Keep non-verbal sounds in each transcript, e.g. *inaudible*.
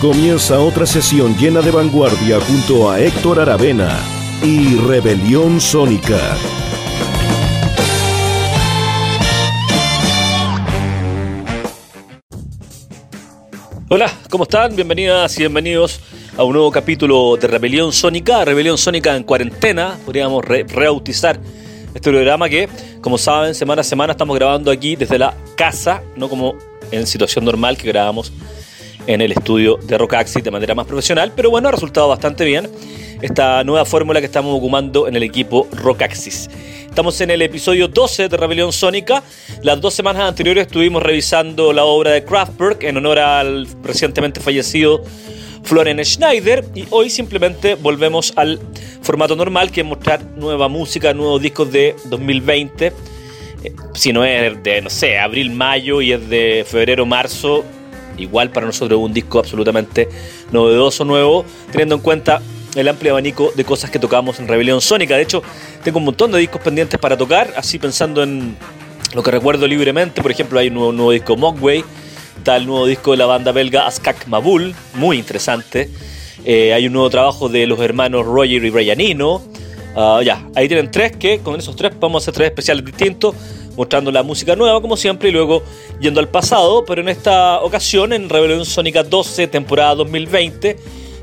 Comienza otra sesión llena de vanguardia junto a Héctor Aravena y Rebelión Sónica. Hola, ¿cómo están? Bienvenidas y bienvenidos a un nuevo capítulo de Rebelión Sónica, Rebelión Sónica en cuarentena, podríamos rebautizar este programa que, como saben, semana a semana estamos grabando aquí desde la casa, no como en situación normal que grabamos en el estudio de Rockaxi de manera más profesional, pero bueno, ha resultado bastante bien esta nueva fórmula que estamos ocupando en el equipo Rockaxis. Estamos en el episodio 12 de Rebelión Sónica. Las dos semanas anteriores estuvimos revisando la obra de Kraftwerk en honor al recientemente fallecido Florian Schneider y hoy simplemente volvemos al formato normal que es mostrar nueva música, nuevos discos de 2020. Eh, si no es de, no sé, abril, mayo y es de febrero, marzo, igual para nosotros un disco absolutamente novedoso, nuevo, teniendo en cuenta el amplio abanico de cosas que tocamos en Rebelión Sónica. De hecho, tengo un montón de discos pendientes para tocar, así pensando en lo que recuerdo libremente. Por ejemplo, hay un nuevo, nuevo disco Mogwai, está el nuevo disco de la banda belga Askak Mabul, muy interesante. Eh, hay un nuevo trabajo de los hermanos Roger y Brianino. Ah, ya, ahí tienen tres que con esos tres vamos a hacer tres especiales distintos mostrando la música nueva como siempre y luego yendo al pasado, pero en esta ocasión en Rebelión Sónica 12, temporada 2020,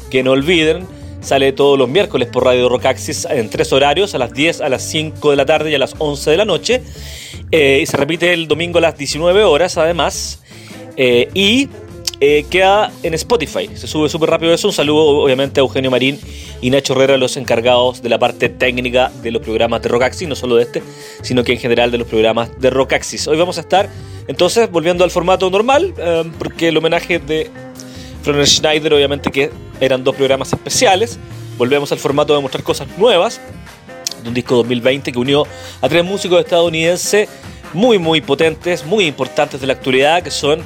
que no olviden, sale todos los miércoles por Radio Rockaxis en tres horarios, a las 10, a las 5 de la tarde y a las 11 de la noche, eh, y se repite el domingo a las 19 horas además, eh, y eh, queda en Spotify. Se sube súper rápido eso. Un saludo obviamente a Eugenio Marín y Nacho Herrera, los encargados de la parte técnica de los programas de Rockaxis, no solo de este, sino que en general de los programas de Rockaxis. Hoy vamos a estar entonces volviendo al formato normal, eh, porque el homenaje de Florian Schneider obviamente que eran dos programas especiales. Volvemos al formato de mostrar cosas nuevas, de un disco 2020 que unió a tres músicos estadounidenses muy muy potentes, muy importantes de la actualidad, que son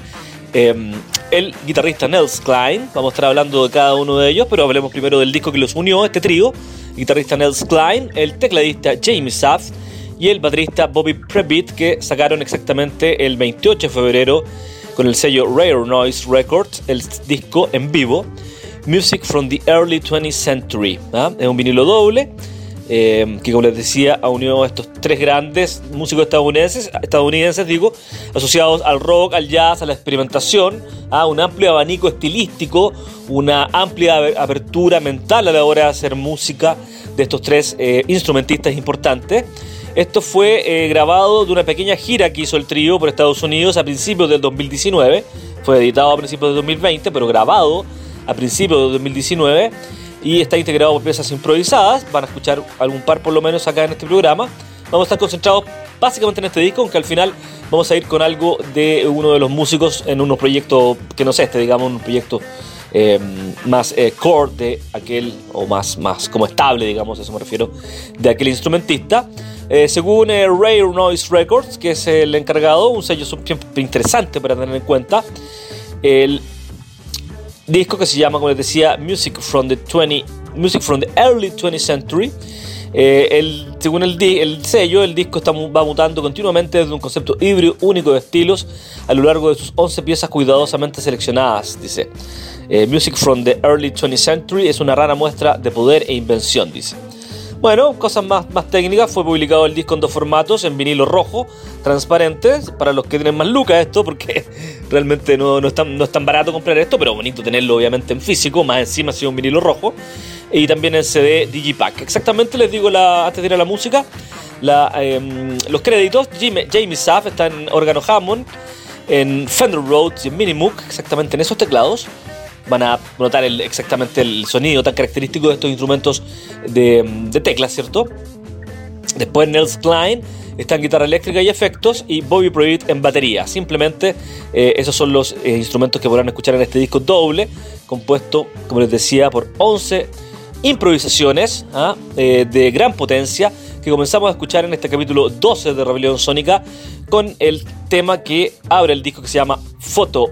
Em, el guitarrista Nels Klein, vamos a estar hablando de cada uno de ellos, pero hablemos primero del disco que los unió, este trío, guitarrista Nels Klein, el tecladista Jamie Saft y el baterista Bobby Prebitt, que sacaron exactamente el 28 de febrero con el sello Rare Noise Records el disco en vivo, Music from the Early 20th Century. ¿ah? Es un vinilo doble eh, que como les decía, ha unido a estos tres grandes músicos estadounidenses, estadounidenses digo, asociados al rock, al jazz, a la experimentación, a un amplio abanico estilístico, una amplia apertura mental a la hora de hacer música de estos tres eh, instrumentistas importantes. Esto fue eh, grabado de una pequeña gira que hizo el trío por Estados Unidos a principios del 2019. Fue editado a principios del 2020, pero grabado a principios del 2019 y está integrado por piezas improvisadas. Van a escuchar algún par por lo menos acá en este programa. Vamos a estar concentrados básicamente en este disco, aunque al final vamos a ir con algo de uno de los músicos en unos proyectos que no sé, este, digamos, un proyecto eh, más eh, core de aquel, o más, más como estable, digamos, a eso me refiero, de aquel instrumentista. Eh, según Rare Noise Records, que es el encargado, un sello siempre interesante para tener en cuenta, el disco que se llama, como les decía, Music from the 20, Music from the Early 20th Century. Eh, el, según el, el, sello, el disco está, va mutando continuamente desde un concepto híbrido único de estilos a lo largo de sus 11 piezas cuidadosamente seleccionadas, dice. Eh, Music from the Early 20th Century es una rara muestra de poder e invención, dice. Bueno, cosas más, más técnicas, fue publicado el disco en dos formatos, en vinilo rojo, transparente, para los que tienen más lucas esto, porque *laughs* realmente no, no, es tan, no es tan barato comprar esto, pero bonito tenerlo obviamente en físico, más encima ha sido un vinilo rojo, y también en CD Digipack. Exactamente les digo la, antes de ir a la música, em, los créditos, Jamie, Jamie Saff está en órgano Hammond, en Fender Rhodes y en Minimoog, exactamente en esos teclados van a notar exactamente el sonido tan característico de estos instrumentos de, de teclas, ¿cierto? Después Nels Klein está guitarra eléctrica y efectos y Bobby Pruitt en batería. Simplemente eh, esos son los eh, instrumentos que podrán escuchar en este disco doble, compuesto, como les decía, por 11 improvisaciones ¿ah? eh, de gran potencia que comenzamos a escuchar en este capítulo 12 de Rebelión Sónica con el tema que abre el disco que se llama Photo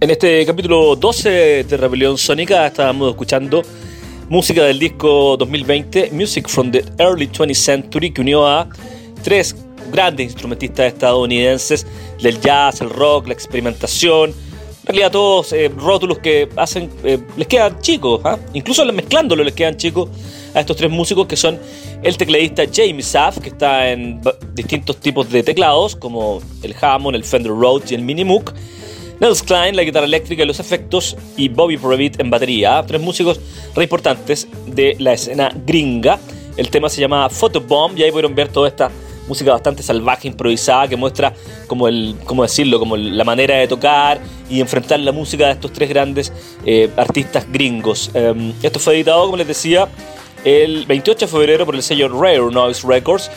En este capítulo 12 de Rebelión Sónica estábamos escuchando música del disco 2020 Music from the Early 20th Century que unió a tres grandes instrumentistas estadounidenses del jazz, el rock, la experimentación. En realidad todos eh, rótulos que hacen eh, les quedan chicos, ¿ah? incluso mezclándolo les quedan chicos a estos tres músicos que son el tecladista Jamie Saff, que está en distintos tipos de teclados como el Hammond, el Fender Rhodes y el Mini Moog Nels Klein, la guitarra eléctrica y los efectos, y Bobby Previtt en batería. Tres músicos re importantes de la escena gringa. El tema se llama Photobomb y ahí pudieron ver toda esta música bastante salvaje, improvisada, que muestra como el, cómo decirlo, como la manera de tocar y enfrentar la música de estos tres grandes eh, artistas gringos. Em, esto fue editado, como les decía, el 28 de febrero por el sello Rare Noise Records.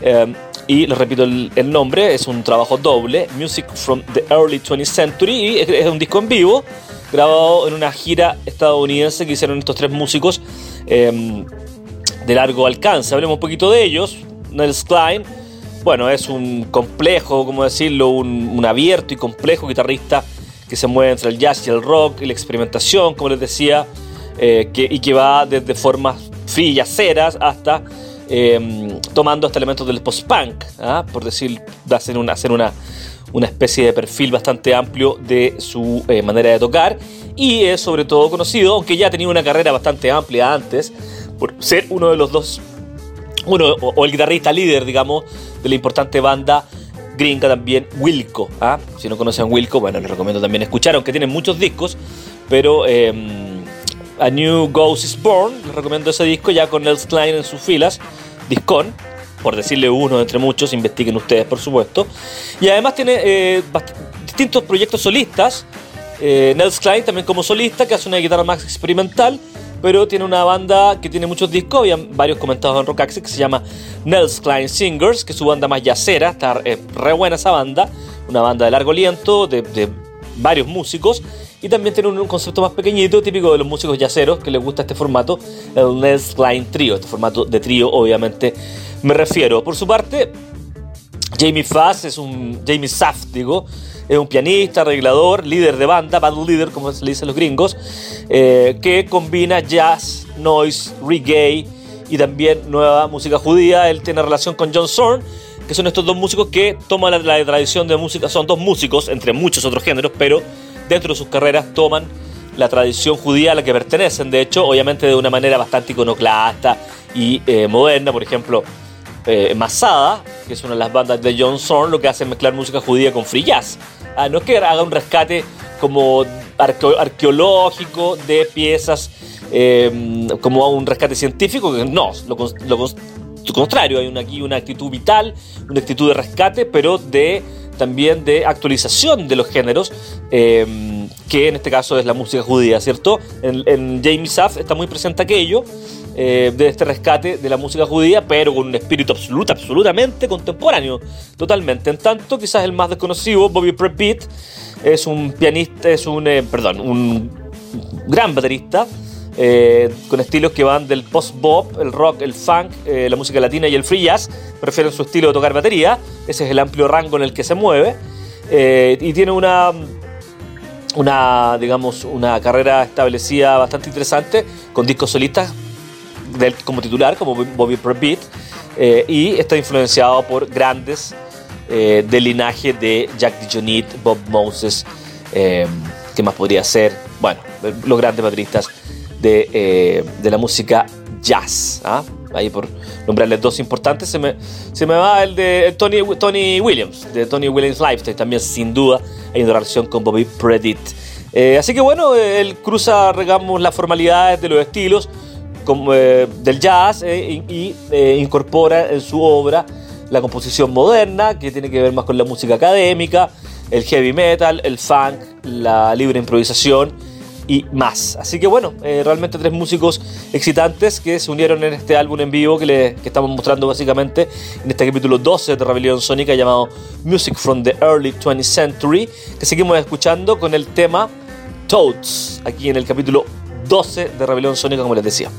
Em, y les repito el, nombre, es un trabajo doble, Music from the Early 20th Century, y es, un disco en vivo, grabado en una gira estadounidense que hicieron estos tres músicos em, de largo alcance. Hablemos un poquito de ellos. Nels Klein, bueno, es un complejo, como decirlo, un, abierto y complejo guitarrista que se mueve entre el jazz y el rock y la experimentación, como les decía, eh, y que va desde formas frillaceras hasta Em, tomando hasta elementos del post-punk, ¿ah? por decir, hacer, una, una, una especie de perfil bastante amplio de su eh, manera de tocar y es sobre todo conocido, aunque ya tenía una carrera bastante amplia antes, por ser uno de los dos, uno o, el guitarrista líder, digamos, de la importante banda gringa también, Wilco. ¿ah? Si no conocen Wilco, bueno, les recomiendo también escuchar, aunque tienen muchos discos, pero em, a New Ghost is Born, les recomiendo ese disco ya con Nels Klein en sus filas, Discon, por decirle uno entre muchos, investiguen ustedes por supuesto. Y además tiene eh, distintos proyectos solistas, eh, Nels Klein también como solista, que hace una guitarra más experimental, pero tiene una banda que tiene muchos discos, habían varios comentados en Rock Access, que se llama Nels Klein Singers, que es su banda más yacera, está eh, re buena esa banda, una banda de largo aliento, de varios músicos, y también tiene un, concepto más pequeñito, típico de los músicos yaceros que les gusta este formato, el Nels Klein Trio, este formato de trío, obviamente me refiero. Por su parte, Jamie Fass es un. Jamie Saft, digo. Es un pianista, arreglador, líder de banda, band leader, como se le dice a los gringos, eh, que combina jazz, noise, reggae y también nueva música judía. Él tiene relación con John Zorn, que son estos dos músicos que toman la tradición de música. Son dos músicos, entre muchos otros géneros, pero dentro de sus carreras toman la tradición judía a la que pertenecen, de hecho, obviamente de una manera bastante iconoclasta y eh, moderna, por ejemplo, eh, Masada, que es una de las bandas de John Zorn, lo que hace es mezclar música judía con free jazz. Ah, no es que haga un rescate como arqueológico de piezas, eh, como un rescate científico, no, lo, contrario, hay una, aquí una actitud vital, una actitud de rescate, pero de también de actualización de los géneros, em, que en este caso es la música judía, ¿cierto? En, en Jamie Saff está muy presente aquello, eh, de este rescate de la música judía, pero con un espíritu absoluto, absolutamente contemporáneo, totalmente. En tanto, quizás el más desconocido, Bobby Prepitt, es un pianista, es un, eh, perdón, un gran baterista, eh, con estilos que van del post-bop, el rock, el funk, eh, la música latina y el free jazz. Prefieren su estilo de tocar batería. Ese es el amplio rango en el que se mueve. Eh, y tiene una, una, digamos, una carrera establecida bastante interesante con discos solistas como titular, como Bobby Prebeat. y está influenciado por grandes del linaje de Jack DeJohnette, Bob Moses, ¿qué más podría ser? Bueno, los grandes bateristas eh, de, la música jazz. ¿ah? Ahí por nombrarles dos importantes, se me, se me va el de Tony, Tony Williams, de Tony Williams Lifestyle, también sin duda hay relación con Bobby Predit. Eh, así que bueno, él cruza, regamos, las formalidades de los estilos como, eh, del jazz y incorpora en su obra la composición moderna, que tiene que ver más con la música académica, el heavy metal, el funk, la libre improvisación y más. Así que bueno, eh, realmente tres músicos excitantes que se unieron en este álbum en vivo que, le, que estamos mostrando básicamente en este capítulo 12 de Rebelión Sónica llamado Music from the Early 20th Century, que seguimos escuchando con el tema Toads, aquí en el capítulo 12 de Rebelión Sónica, como les decía.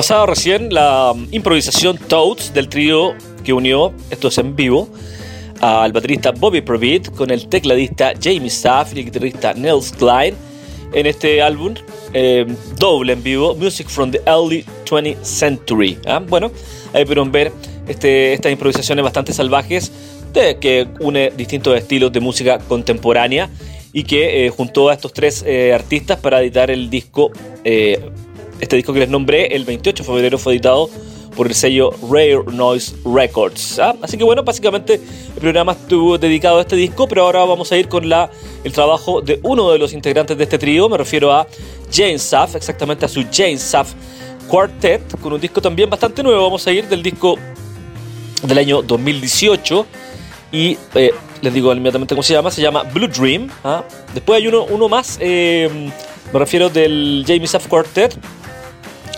Pasaba recién la um, improvisación Toads del trío que unió, esto es en vivo, al baterista Bobby Provid con el tecladista Jamie Staff y el guitarrista Nels Klein en este álbum eh, doble en vivo, Music from the Early 20th Century. ¿ah? Bueno, ahí pudieron ver este, estas improvisaciones bastante salvajes de, que une distintos estilos de música contemporánea y que eh, juntó a estos tres eh, artistas para editar el disco, este disco que les nombré, el 28 de febrero fue editado por el sello Rare Noise Records. ¿ah? Así que bueno, básicamente el programa estuvo dedicado a este disco, pero ahora vamos a ir con la, el trabajo de uno de los integrantes de este trío, me refiero a James Saff, exactamente a su James Saff Quartet, con un disco también bastante nuevo. Vamos a ir del disco del año 2018 y eh, les digo inmediatamente cómo se llama, se llama Blue Dream. ¿ah? Después hay uno, más, eh, me refiero del James Saff Quartet,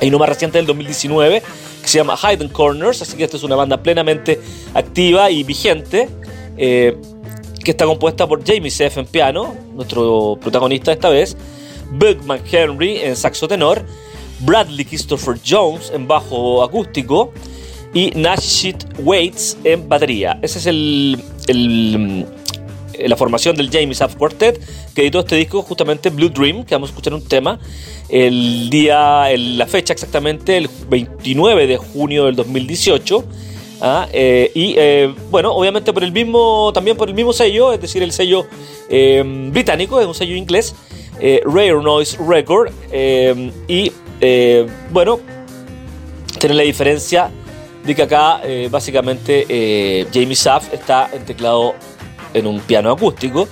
hay uno más reciente del 2019 que se llama Hidden Corners, así que esta es una banda plenamente activa y vigente, eh, que está compuesta por Jamie Seff en piano, nuestro protagonista esta vez, Bug McHenry en saxo tenor, Bradley Christopher Jones en bajo acústico y Nashit Waits en batería. Esa es el, la formación del Jamie Saff Quartet que editó este disco justamente Blue Dream, que vamos a escuchar un tema el día, la fecha exactamente, el 29 de junio del 2018. ¿ah? Eh, y eh, bueno, obviamente por el mismo, también por el mismo sello, es decir, el sello eh, británico, es un sello inglés, Rare Noise Record. y bueno, tiene la diferencia de que acá básicamente Jamie Saff está en teclado en un piano acústico.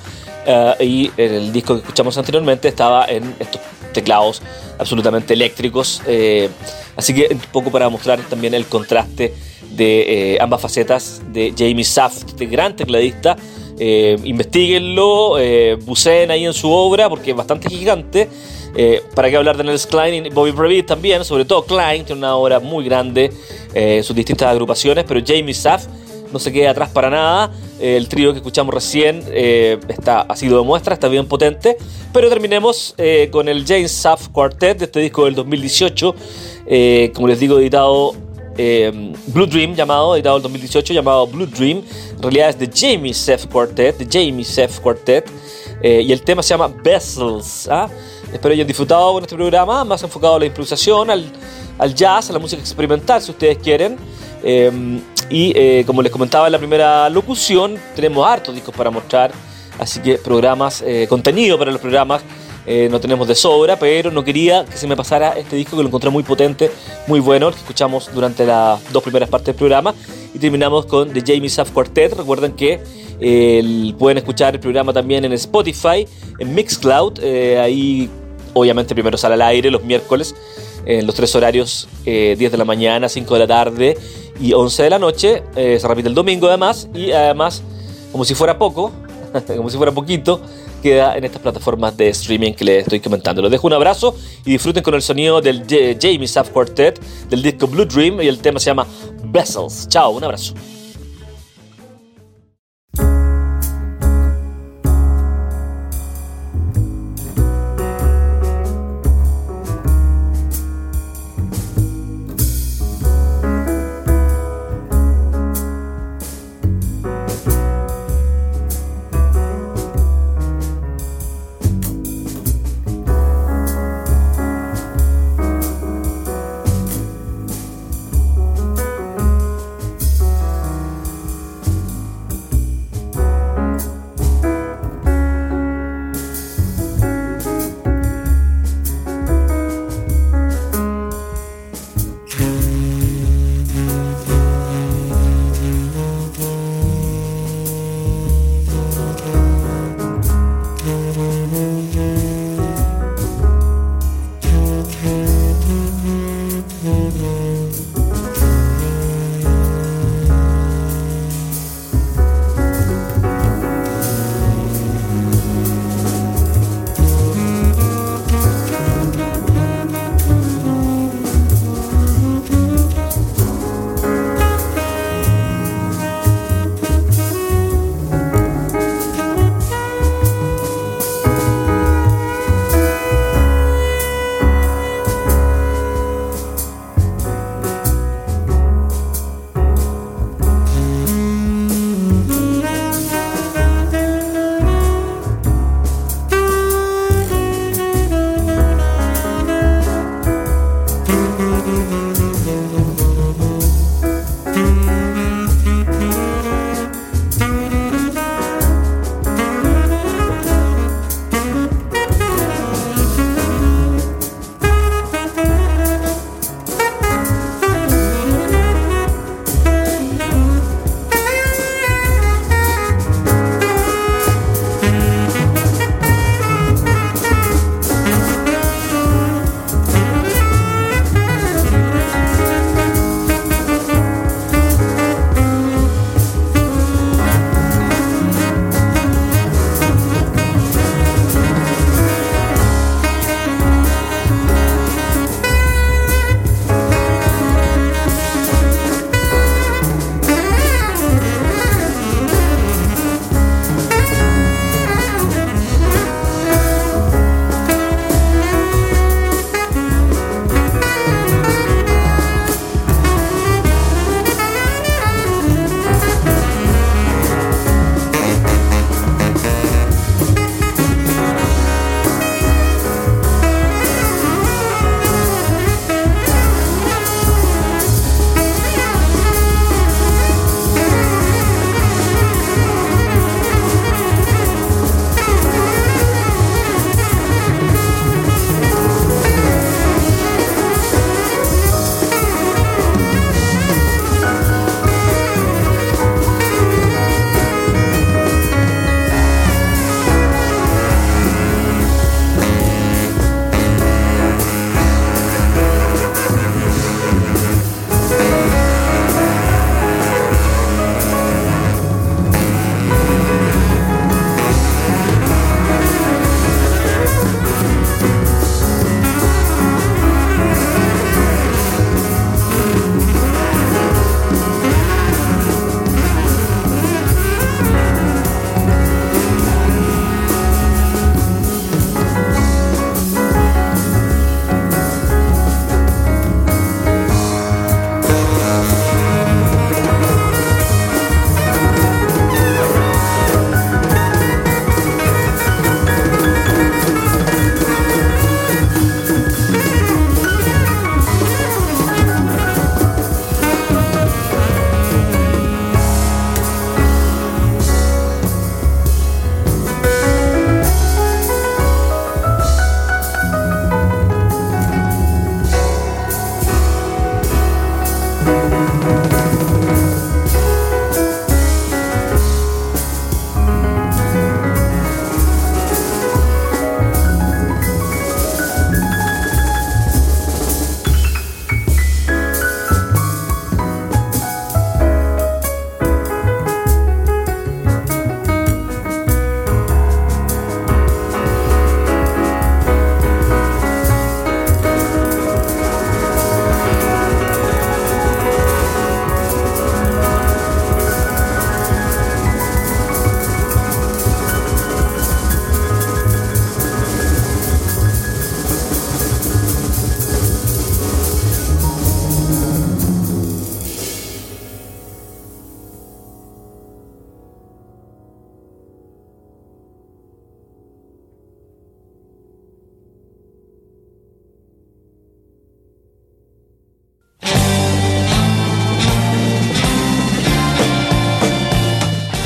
y el disco que escuchamos anteriormente estaba en estos teclados absolutamente eléctricos. Eh, así que un poco para mostrar también el contraste de eh, ambas facetas de Jamie Saft, este gran tecladista. Eh, investiguenlo, eh, buceen ahí en su obra porque es bastante gigante. para qué hablar de Nels Klein y Bobby Brevid también, sobre todo Klein, tiene una obra muy grande en sus distintas agrupaciones, pero Jamie Saft no se queda atrás para nada. el trío que escuchamos recién está, ha sido de muestra, está bien potente. Pero terminemos eh, con el James Saff Quartet de este disco del 2018, eh, como les digo, editado eh, Blue Dream, llamado, editado el 2018, llamado Blue Dream. En realidad es de Jamie Seff Quartet, de Jamie Seff Quartet, y el tema se llama Vessels. ¿ah? Espero hayan disfrutado con este programa, más enfocado a la improvisación, al, al jazz, a la música experimental, si ustedes quieren. Y como les comentaba en la primera locución, tenemos hartos discos para mostrar Así que programas, eh, contenido para los programas eh, no tenemos de sobra, pero no quería que se me pasara este disco que lo encontré muy potente, muy bueno, el que escuchamos durante las dos primeras partes del programa. Y terminamos con The Jamie Saff Quartet. Recuerden que eh, pueden escuchar el programa también en Spotify, en Mixcloud. ahí, obviamente, primero sale al aire los miércoles, en los tres horarios: 10 de la mañana, 5 de la tarde y 11 de la noche. se repite el domingo, además. Y además, como si fuera poco, *laughs* como si fuera poquito, queda en estas plataformas de streaming que les estoy comentando. Les dejo un abrazo y disfruten con el sonido del Jamie Saff Quartet del disco Blue Dream y el tema se llama Vessels. Chao, un abrazo.